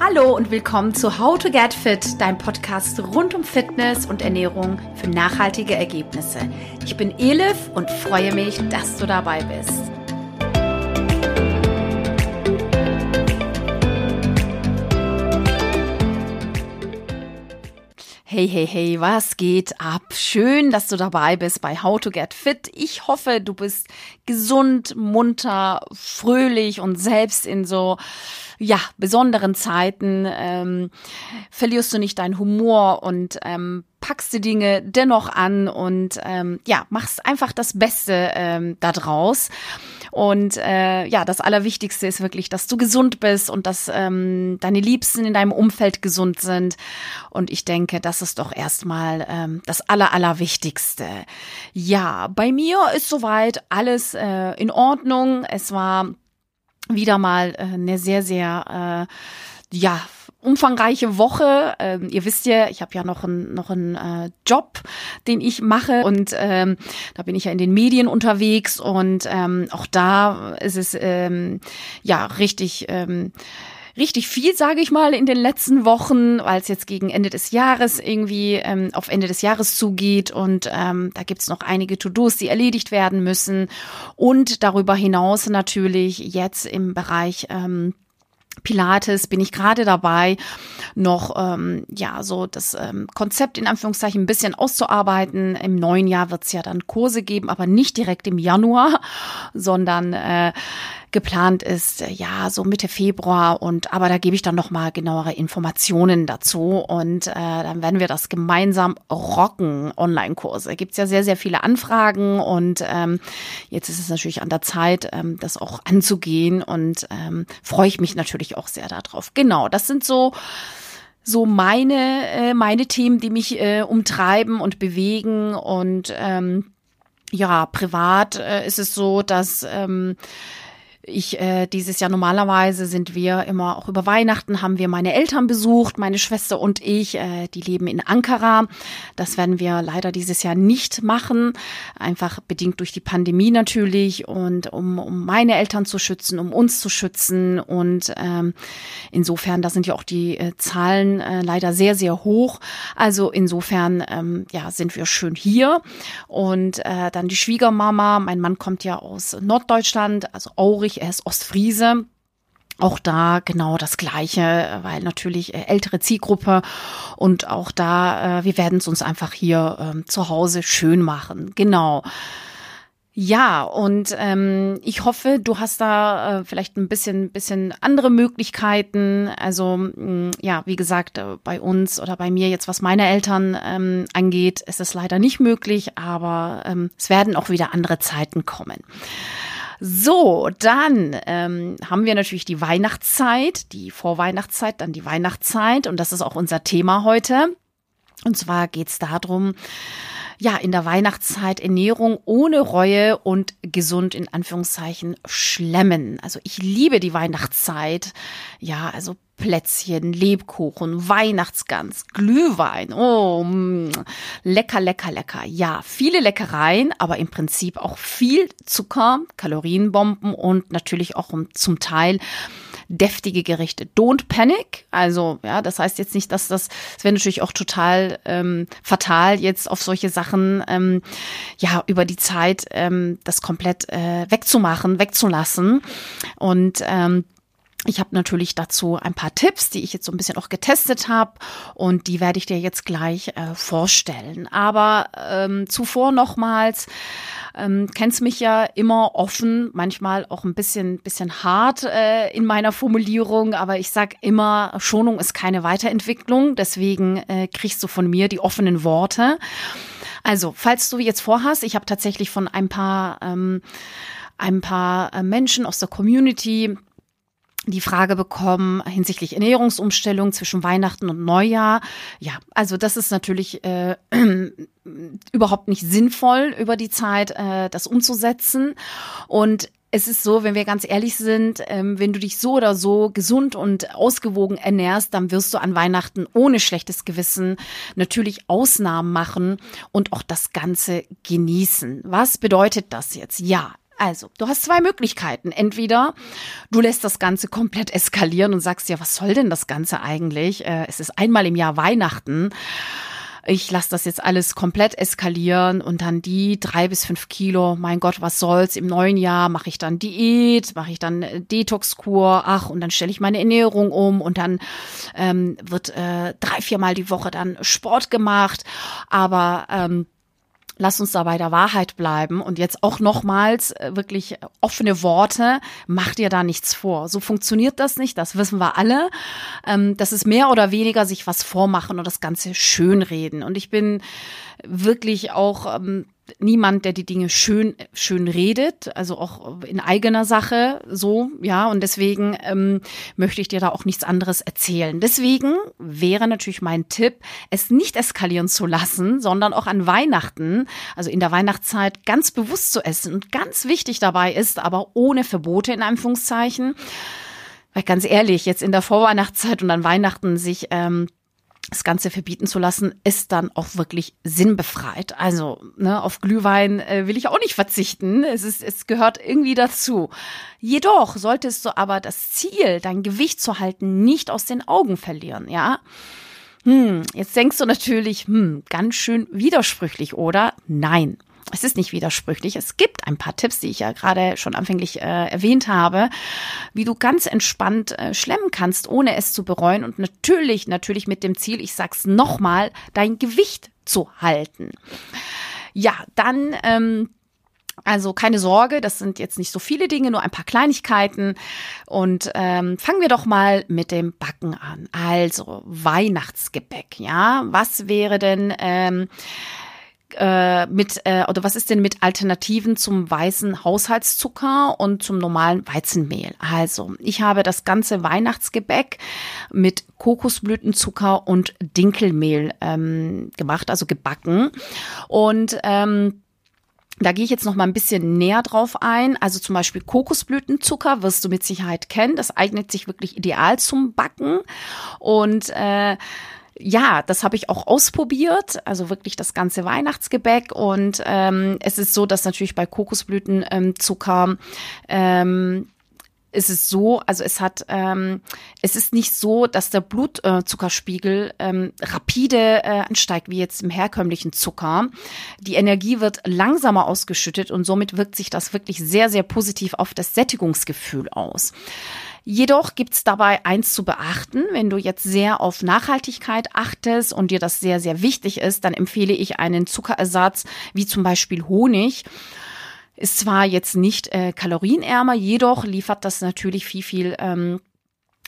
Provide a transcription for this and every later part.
Hallo und willkommen zu How to Get Fit, dein Podcast rund um Fitness und Ernährung für nachhaltige Ergebnisse. Ich bin Elif und freue mich, dass du dabei bist. Hey, hey, hey, was geht ab? Schön, dass du dabei bist bei How to Get Fit. Ich hoffe, du bist gesund, munter, fröhlich und selbst in so ja, besonderen Zeiten ähm, verlierst du nicht deinen Humor und ähm, packst die Dinge dennoch an und ähm, ja, machst einfach das Beste ähm, da draus. Und äh, ja, das Allerwichtigste ist wirklich, dass du gesund bist und dass ähm, deine Liebsten in deinem Umfeld gesund sind. Und ich denke, das ist doch erstmal ähm, das Aller, Allerwichtigste. Ja, bei mir ist soweit alles äh, in Ordnung. Es war wieder mal äh, eine sehr, sehr, äh, ja, umfangreiche Woche. Ähm, ihr wisst ja, ich habe ja noch einen noch einen äh, Job, den ich mache und ähm, da bin ich ja in den Medien unterwegs und ähm, auch da ist es ähm, ja richtig ähm, richtig viel, sage ich mal, in den letzten Wochen, weil es jetzt gegen Ende des Jahres irgendwie ähm, auf Ende des Jahres zugeht und ähm, da gibt's noch einige To-Dos, die erledigt werden müssen und darüber hinaus natürlich jetzt im Bereich ähm, Pilates bin ich gerade dabei, noch ähm, ja so das ähm, Konzept in Anführungszeichen ein bisschen auszuarbeiten. Im neuen Jahr wird es ja dann Kurse geben, aber nicht direkt im Januar, sondern äh, geplant ist, äh, ja, so Mitte Februar. Und aber da gebe ich dann nochmal genauere Informationen dazu. Und äh, dann werden wir das gemeinsam rocken, Online-Kurse. Gibt es ja sehr, sehr viele Anfragen. Und ähm, jetzt ist es natürlich an der Zeit, ähm, das auch anzugehen. Und ähm, freue ich mich natürlich auch sehr darauf. Genau, das sind so so meine äh, meine Themen, die mich äh, umtreiben und bewegen. Und ähm, ja privat äh, ist es so, dass ähm, ich äh, dieses Jahr normalerweise sind wir immer auch über Weihnachten haben wir meine Eltern besucht, meine Schwester und ich. Äh, die leben in Ankara. Das werden wir leider dieses Jahr nicht machen, einfach bedingt durch die Pandemie natürlich und um, um meine Eltern zu schützen, um uns zu schützen und ähm, insofern, da sind ja auch die äh, Zahlen äh, leider sehr sehr hoch. Also insofern ähm, ja sind wir schön hier und äh, dann die Schwiegermama. Mein Mann kommt ja aus Norddeutschland, also Aurich er ist Ostfriese. Auch da genau das Gleiche, weil natürlich äh, ältere Zielgruppe und auch da, äh, wir werden es uns einfach hier ähm, zu Hause schön machen. Genau. Ja, und ähm, ich hoffe, du hast da äh, vielleicht ein bisschen, bisschen andere Möglichkeiten. Also mh, ja, wie gesagt, äh, bei uns oder bei mir jetzt, was meine Eltern ähm, angeht, ist es leider nicht möglich, aber ähm, es werden auch wieder andere Zeiten kommen. So, dann ähm, haben wir natürlich die Weihnachtszeit, die Vorweihnachtszeit, dann die Weihnachtszeit und das ist auch unser Thema heute. Und zwar geht's darum, ja, in der Weihnachtszeit Ernährung ohne Reue und gesund in Anführungszeichen schlemmen. Also ich liebe die Weihnachtszeit. Ja, also Plätzchen, Lebkuchen, Weihnachtsgans, Glühwein. Oh. Mm, lecker, lecker, lecker. Ja, viele Leckereien, aber im Prinzip auch viel Zucker, Kalorienbomben und natürlich auch zum Teil deftige Gerichte. Don't panic. Also, ja, das heißt jetzt nicht, dass das, das wäre natürlich auch total ähm, fatal, jetzt auf solche Sachen ähm, ja über die Zeit ähm, das komplett äh, wegzumachen, wegzulassen. Und ähm, ich habe natürlich dazu ein paar Tipps, die ich jetzt so ein bisschen auch getestet habe und die werde ich dir jetzt gleich äh, vorstellen. Aber ähm, zuvor nochmals, ähm, kennst mich ja immer offen, manchmal auch ein bisschen, bisschen hart äh, in meiner Formulierung, aber ich sag immer, Schonung ist keine Weiterentwicklung, deswegen äh, kriegst du von mir die offenen Worte. Also, falls du jetzt vorhast, ich habe tatsächlich von ein paar ähm, ein paar äh, Menschen aus der Community die Frage bekommen hinsichtlich Ernährungsumstellung zwischen Weihnachten und Neujahr. Ja, also das ist natürlich äh, überhaupt nicht sinnvoll, über die Zeit äh, das umzusetzen. Und es ist so, wenn wir ganz ehrlich sind, ähm, wenn du dich so oder so gesund und ausgewogen ernährst, dann wirst du an Weihnachten ohne schlechtes Gewissen natürlich Ausnahmen machen und auch das Ganze genießen. Was bedeutet das jetzt? Ja, Also, du hast zwei Möglichkeiten. Entweder du lässt das Ganze komplett eskalieren und sagst ja, was soll denn das Ganze eigentlich? Äh, es ist einmal im Jahr Weihnachten ich lasse das jetzt alles komplett eskalieren und dann die drei bis fünf Kilo, mein Gott, was soll's, im neuen Jahr mache ich dann Diät, mache ich dann Detoxkur, ach, und dann stelle ich meine Ernährung um und dann ähm, wird äh, drei, viermal die Woche dann Sport gemacht, aber ähm, Lass uns da bei der Wahrheit bleiben und jetzt auch nochmals äh, wirklich offene Worte. Mach dir da nichts vor. So funktioniert das nicht. Das wissen wir alle. Ähm, das ist mehr oder weniger sich was vormachen und das Ganze schönreden. Und ich bin wirklich auch ähm, niemand, der die Dinge schön, schön redet, also auch in eigener Sache, so, ja, und deswegen ähm, möchte ich dir da auch nichts anderes erzählen. Deswegen wäre natürlich mein Tipp, es nicht eskalieren zu lassen, sondern auch an Weihnachten, also in der Weihnachtszeit ganz bewusst zu essen. Und ganz wichtig dabei ist, aber ohne Verbote in Anführungszeichen, weil ganz ehrlich, jetzt in der Vorweihnachtszeit und an Weihnachten sich ähm, das Ganze verbieten zu lassen, ist dann auch wirklich sinnbefreit. Also ne, auf Glühwein äh, will ich auch nicht verzichten. Es, ist, es gehört irgendwie dazu. Jedoch solltest du aber das Ziel, dein Gewicht zu halten, nicht aus den Augen verlieren, ja? Hm, jetzt denkst du natürlich, hm, ganz schön widersprüchlich, oder? Nein es ist nicht widersprüchlich. Es gibt ein paar Tipps, die ich ja gerade schon anfänglich äh, erwähnt habe, wie du ganz entspannt äh, schlemmen kannst, ohne es zu bereuen und natürlich, natürlich mit dem Ziel, ich sag's nochmal, dein Gewicht zu halten. Ja, dann ähm, also keine Sorge, das sind jetzt nicht so viele Dinge, nur ein paar Kleinigkeiten. Und ähm, fangen wir doch mal mit dem Backen an. Also Weihnachtsgebäck, ja. Was wäre denn ähm, äh, mit äh, oder was ist denn mit Alternativen zum weißen Haushaltszucker und zum normalen Weizenmehl? Also, ich habe das ganze Weihnachtsgebäck mit Kokosblütenzucker und Dinkelmehl ähm, gemacht, also gebacken. Und ähm, da gehe ich jetzt noch mal ein bisschen näher drauf ein. Also zum Beispiel Kokosblütenzucker wirst du mit Sicherheit kennen. Das eignet sich wirklich ideal zum Backen. Und äh, ja, das habe ich auch ausprobiert, also wirklich das ganze Weihnachtsgebäck. Und ähm, es ist so, dass natürlich bei Kokosblütenzucker ähm, ist es so, also es hat, ähm, es ist nicht so, dass der Blutzuckerspiegel ähm, rapide äh, ansteigt, wie jetzt im herkömmlichen Zucker. Die Energie wird langsamer ausgeschüttet und somit wirkt sich das wirklich sehr, sehr positiv auf das Sättigungsgefühl aus. Jedoch gibt's dabei eins zu beachten. Wenn du jetzt sehr auf Nachhaltigkeit achtest und dir das sehr, sehr wichtig ist, dann empfehle ich einen Zuckerersatz wie zum Beispiel Honig. Ist zwar jetzt nicht äh, kalorienärmer, jedoch liefert das natürlich viel, viel ähm,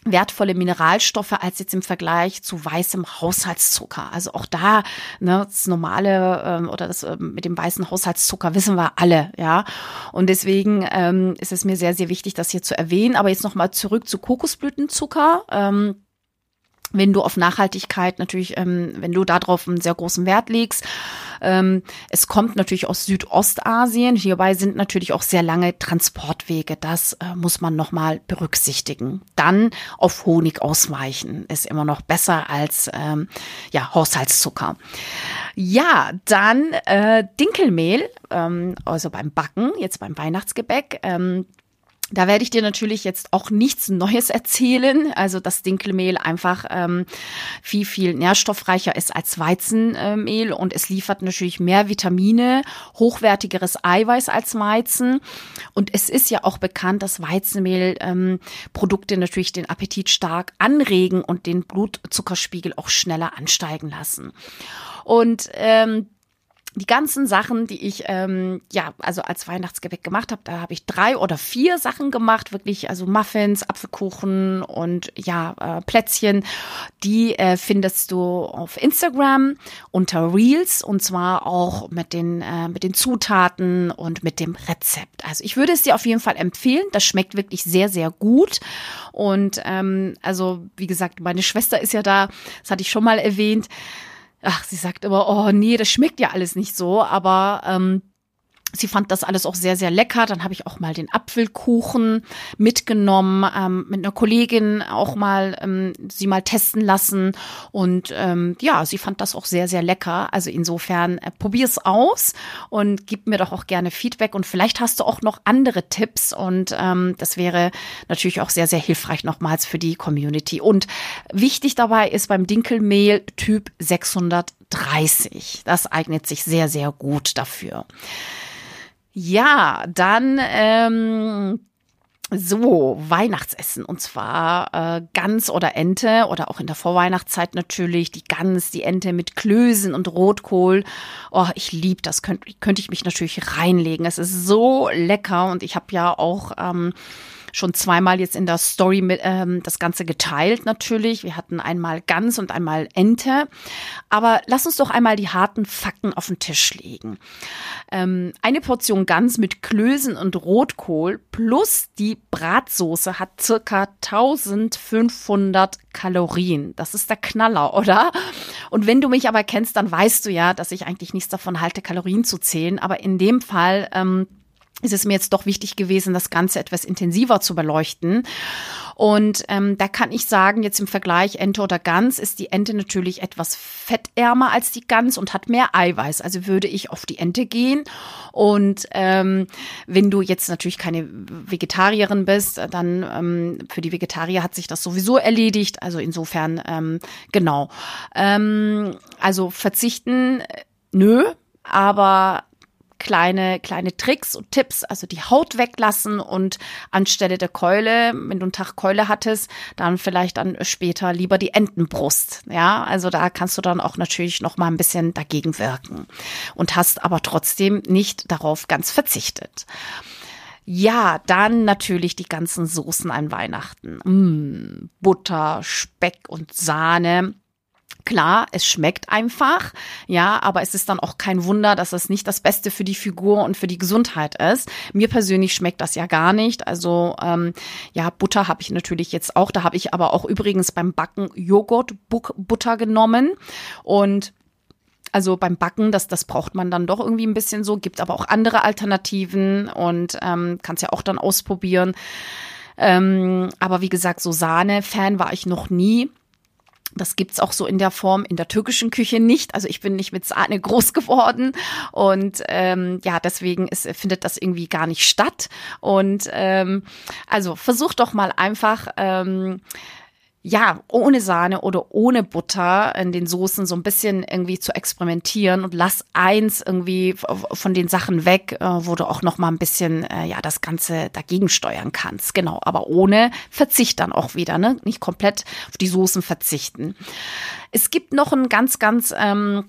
wertvolle Mineralstoffe als jetzt im Vergleich zu weißem Haushaltszucker. Also auch da, ne, das normale ähm, oder das ähm, mit dem weißen Haushaltszucker wissen wir alle, ja. Und deswegen ähm, ist es mir sehr, sehr wichtig, das hier zu erwähnen. Aber jetzt nochmal zurück zu Kokosblütenzucker. Ähm, wenn du auf Nachhaltigkeit natürlich, ähm, wenn du darauf einen sehr großen Wert legst. Ähm, es kommt natürlich aus Südostasien. Hierbei sind natürlich auch sehr lange Transportwege. Das äh, muss man nochmal berücksichtigen. Dann auf Honig ausweichen ist immer noch besser als ähm, ja Haushaltszucker. Ja, dann äh, Dinkelmehl, ähm, also beim Backen, jetzt beim Weihnachtsgebäck. Ähm, da werde ich dir natürlich jetzt auch nichts Neues erzählen. Also das Dinkelmehl einfach ähm, viel, viel nährstoffreicher ist als Weizenmehl und es liefert natürlich mehr Vitamine, hochwertigeres Eiweiß als Weizen. Und es ist ja auch bekannt, dass Weizenmehl ähm, natürlich den Appetit stark anregen und den Blutzuckerspiegel auch schneller ansteigen lassen. Und ähm, die ganzen Sachen, die ich ähm, ja also als Weihnachtsgebäck gemacht habe, da habe ich drei oder vier Sachen gemacht, wirklich also Muffins, Apfelkuchen und ja äh, Plätzchen. Die äh, findest du auf Instagram unter Reels und zwar auch mit den äh, mit den Zutaten und mit dem Rezept. Also ich würde es dir auf jeden Fall empfehlen. Das schmeckt wirklich sehr sehr gut und ähm, also wie gesagt, meine Schwester ist ja da, das hatte ich schon mal erwähnt ach, sie sagt immer, oh nee, das schmeckt ja alles nicht so, aber ähm, Sie fand das alles auch sehr, sehr lecker. Dann habe ich auch mal den Apfelkuchen mitgenommen, ähm, mit einer Kollegin auch mal ähm, sie mal testen lassen. Und ähm, ja, sie fand das auch sehr, sehr lecker. Also insofern äh, probier's aus und gib mir doch auch gerne Feedback. Und vielleicht hast du auch noch andere Tipps. Und ähm, das wäre natürlich auch sehr, sehr hilfreich nochmals für die Community. Und wichtig dabei ist beim Dinkelmehl Typ 630. Das eignet sich sehr, sehr gut dafür. Ja, dann ähm, so, Weihnachtsessen und zwar äh, Gans oder Ente oder auch in der Vorweihnachtszeit natürlich die Gans, die Ente mit Klößen und Rotkohl. Oh, ich lieb das, könnte könnt ich mich natürlich reinlegen. Es ist so lecker und ich habe ja auch ähm, schon zweimal jetzt in der Story mit, ähm, das Ganze geteilt natürlich. Wir hatten einmal Gans und einmal Ente. Aber lass uns doch einmal die harten Fakten auf den Tisch legen. Ähm, eine Portion Gans mit Klößen und Rotkohl plus die Bratsoße hat circa 1500 Kalorien. Das ist der Knaller, oder? Und wenn du mich aber kennst, dann weißt du ja, dass ich eigentlich nichts davon halte, Kalorien zu zählen. Aber in dem Fall ähm, ist es mir jetzt doch wichtig gewesen, das Ganze etwas intensiver zu beleuchten. Und ähm, da kann ich sagen, jetzt im Vergleich Ente oder Gans ist die Ente natürlich etwas fettärmer als die Gans und hat mehr Eiweiß. Also würde ich auf die Ente gehen. Und ähm, wenn du jetzt natürlich keine Vegetarierin bist, dann ähm, für die Vegetarier hat sich das sowieso erledigt. Also insofern, ähm, genau. Ähm, also verzichten, äh, nö, aber kleine, kleine Tricks und Tipps, also die Haut weglassen und anstelle der Keule, wenn du einen Tag Keule hattest, dann vielleicht dann später lieber die Entenbrust. Ja, also da kannst du dann auch natürlich noch mal ein bisschen dagegen wirken und hast aber trotzdem nicht darauf ganz verzichtet. Ja, dann natürlich die ganzen Soßen an Weihnachten. Mm, Butter, Speck und Sahne. Klar, es schmeckt einfach, ja, aber es ist dann auch kein Wunder, dass es nicht das Beste für die Figur und für die Gesundheit ist. Mir persönlich schmeckt das ja gar nicht. Also ähm, ja, Butter habe ich natürlich jetzt auch. Da habe ich aber auch übrigens beim Backen Joghurt Butter genommen und also beim Backen, das, das braucht man dann doch irgendwie ein bisschen so, gibt aber auch andere Alternativen und ähm, kannst ja auch dann ausprobieren. Ähm, aber wie gesagt, so Sahne-Fan war ich noch nie. Das gibt's auch so in der Form in der türkischen Küche nicht. Also ich bin nicht mit Sahne groß geworden und ähm, ja, deswegen ist, findet das irgendwie gar nicht statt. Und ähm, also versuch doch mal einfach ähm, ja, ohne Sahne oder ohne Butter in den Soßen so ein bisschen irgendwie zu experimentieren und lass eins irgendwie von den Sachen weg, äh, wo du auch noch mal ein bisschen äh, ja das Ganze dagegen steuern kannst. Genau, aber ohne Verzicht dann auch wieder, ne? Nicht komplett auf die Soßen verzichten. Es gibt noch ein ganz, ganz ähm,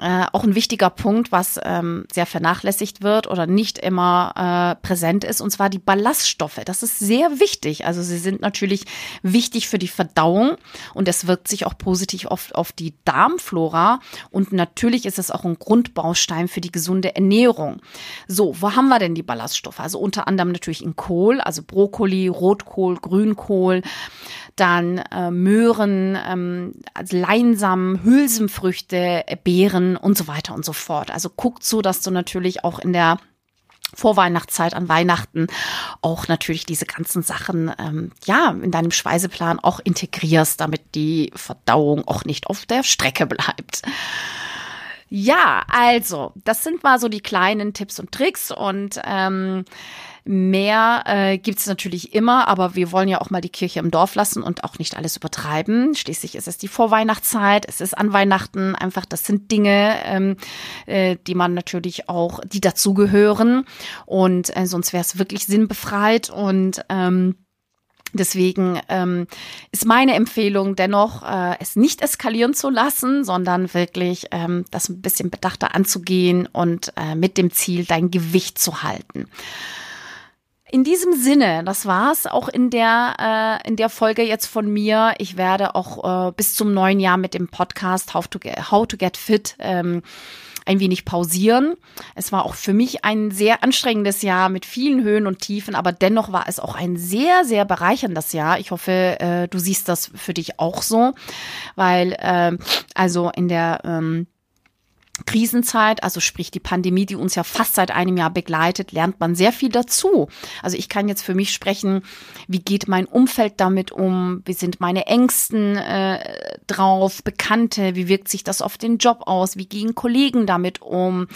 äh, auch ein wichtiger Punkt, was ähm, sehr vernachlässigt wird oder nicht immer äh, präsent ist, und zwar die Ballaststoffe. Das ist sehr wichtig. Also sie sind natürlich wichtig für die Verdauung und es wirkt sich auch positiv auf, auf die Darmflora und natürlich ist es auch ein Grundbaustein für die gesunde Ernährung. So, wo haben wir denn die Ballaststoffe? Also unter anderem natürlich in Kohl, also Brokkoli, Rotkohl, Grünkohl dann äh, Möhren, ähm, also Leinsamen, Hülsenfrüchte, Beeren und so weiter und so fort. Also guckt so, dass du natürlich auch in der Vorweihnachtszeit an Weihnachten auch natürlich diese ganzen Sachen ähm, ja in deinem Speiseplan auch integrierst, damit die Verdauung auch nicht auf der Strecke bleibt. Ja, also das sind mal so die kleinen Tipps und Tricks und ähm, Mehr äh, gibt es natürlich immer, aber wir wollen ja auch mal die Kirche im Dorf lassen und auch nicht alles übertreiben. Schließlich ist es die Vorweihnachtszeit, es ist an Weihnachten einfach, das sind Dinge, ähm, äh, die man natürlich auch, die dazugehören. Und äh, sonst wäre es wirklich sinnbefreit und ähm, Deswegen ähm, ist meine Empfehlung dennoch, äh, es nicht eskalieren zu lassen, sondern wirklich ähm, das ein bisschen bedachter anzugehen und äh, mit dem Ziel, dein Gewicht zu halten. In diesem Sinne, das war's auch in der äh, in der Folge jetzt von mir. Ich werde auch äh, bis zum neuen Jahr mit dem Podcast How to Get, How to Get Fit ähm, ein wenig pausieren. Es war auch für mich ein sehr anstrengendes Jahr mit vielen Höhen und Tiefen, aber dennoch war es auch ein sehr, sehr bereicherndes Jahr. Ich hoffe, äh, du siehst das für dich auch so, weil äh, also in der ähm, Krisenzeit, also sprich die Pandemie, die uns ja fast seit einem Jahr begleitet, lernt man sehr viel dazu. Also ich kann jetzt für mich sprechen, wie geht mein Umfeld damit um, wie sind meine Ängsten äh, drauf, Bekannte, wie wirkt sich das auf den Job aus, wie gehen Kollegen damit um,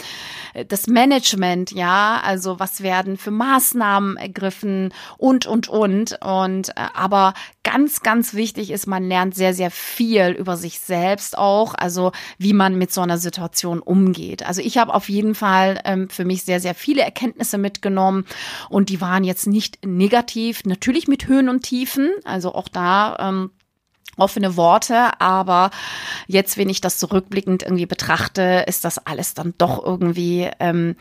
das Management, ja, also was werden für Maßnahmen ergriffen? Und, und, und. Und äh, aber ganz, ganz wichtig ist, man lernt sehr, sehr viel über sich selbst auch, also wie man mit so einer Situation Situation umgeht. Also ich habe auf jeden Fall ähm, für mich sehr, sehr viele Erkenntnisse mitgenommen und die waren jetzt nicht negativ, natürlich mit Höhen und Tiefen, also auch da ähm, offene Worte, aber jetzt, wenn ich das zurückblickend irgendwie betrachte, ist das alles dann doch irgendwie ähm,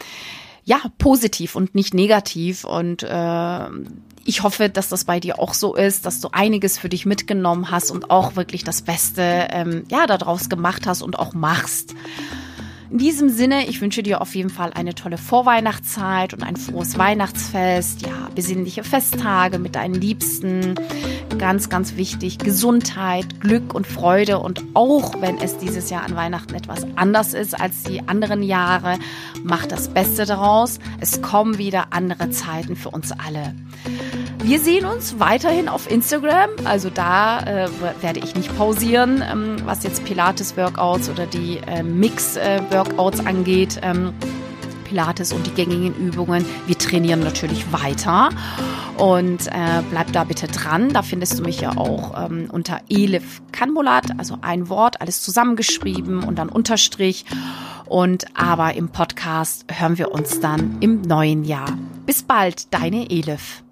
ja positiv und nicht negativ und äh, ich hoffe, dass das bei dir auch so ist, dass du einiges für dich mitgenommen hast und auch wirklich das Beste ähm, ja daraus gemacht hast und auch machst. In diesem Sinne, ich wünsche dir auf jeden Fall eine tolle Vorweihnachtszeit und ein frohes Weihnachtsfest, ja, besinnliche Festtage mit deinen Liebsten. Ganz, ganz wichtig, Gesundheit, Glück und Freude und auch wenn es dieses Jahr an Weihnachten etwas anders ist als die anderen Jahre, mach das Beste daraus. Es kommen wieder andere Zeiten für uns alle. Wir sehen uns weiterhin auf Instagram. Also da äh, werde ich nicht pausieren, ähm, was jetzt Pilates-Workouts oder die äh, Mix-Workouts angeht. Ähm, Pilates und die gängigen Übungen. Wir trainieren natürlich weiter. Und äh, bleib da bitte dran. Da findest du mich ja auch ähm, unter Elif Kanmulat, also ein Wort, alles zusammengeschrieben und dann Unterstrich. Und aber im Podcast hören wir uns dann im neuen Jahr. Bis bald, deine Elif.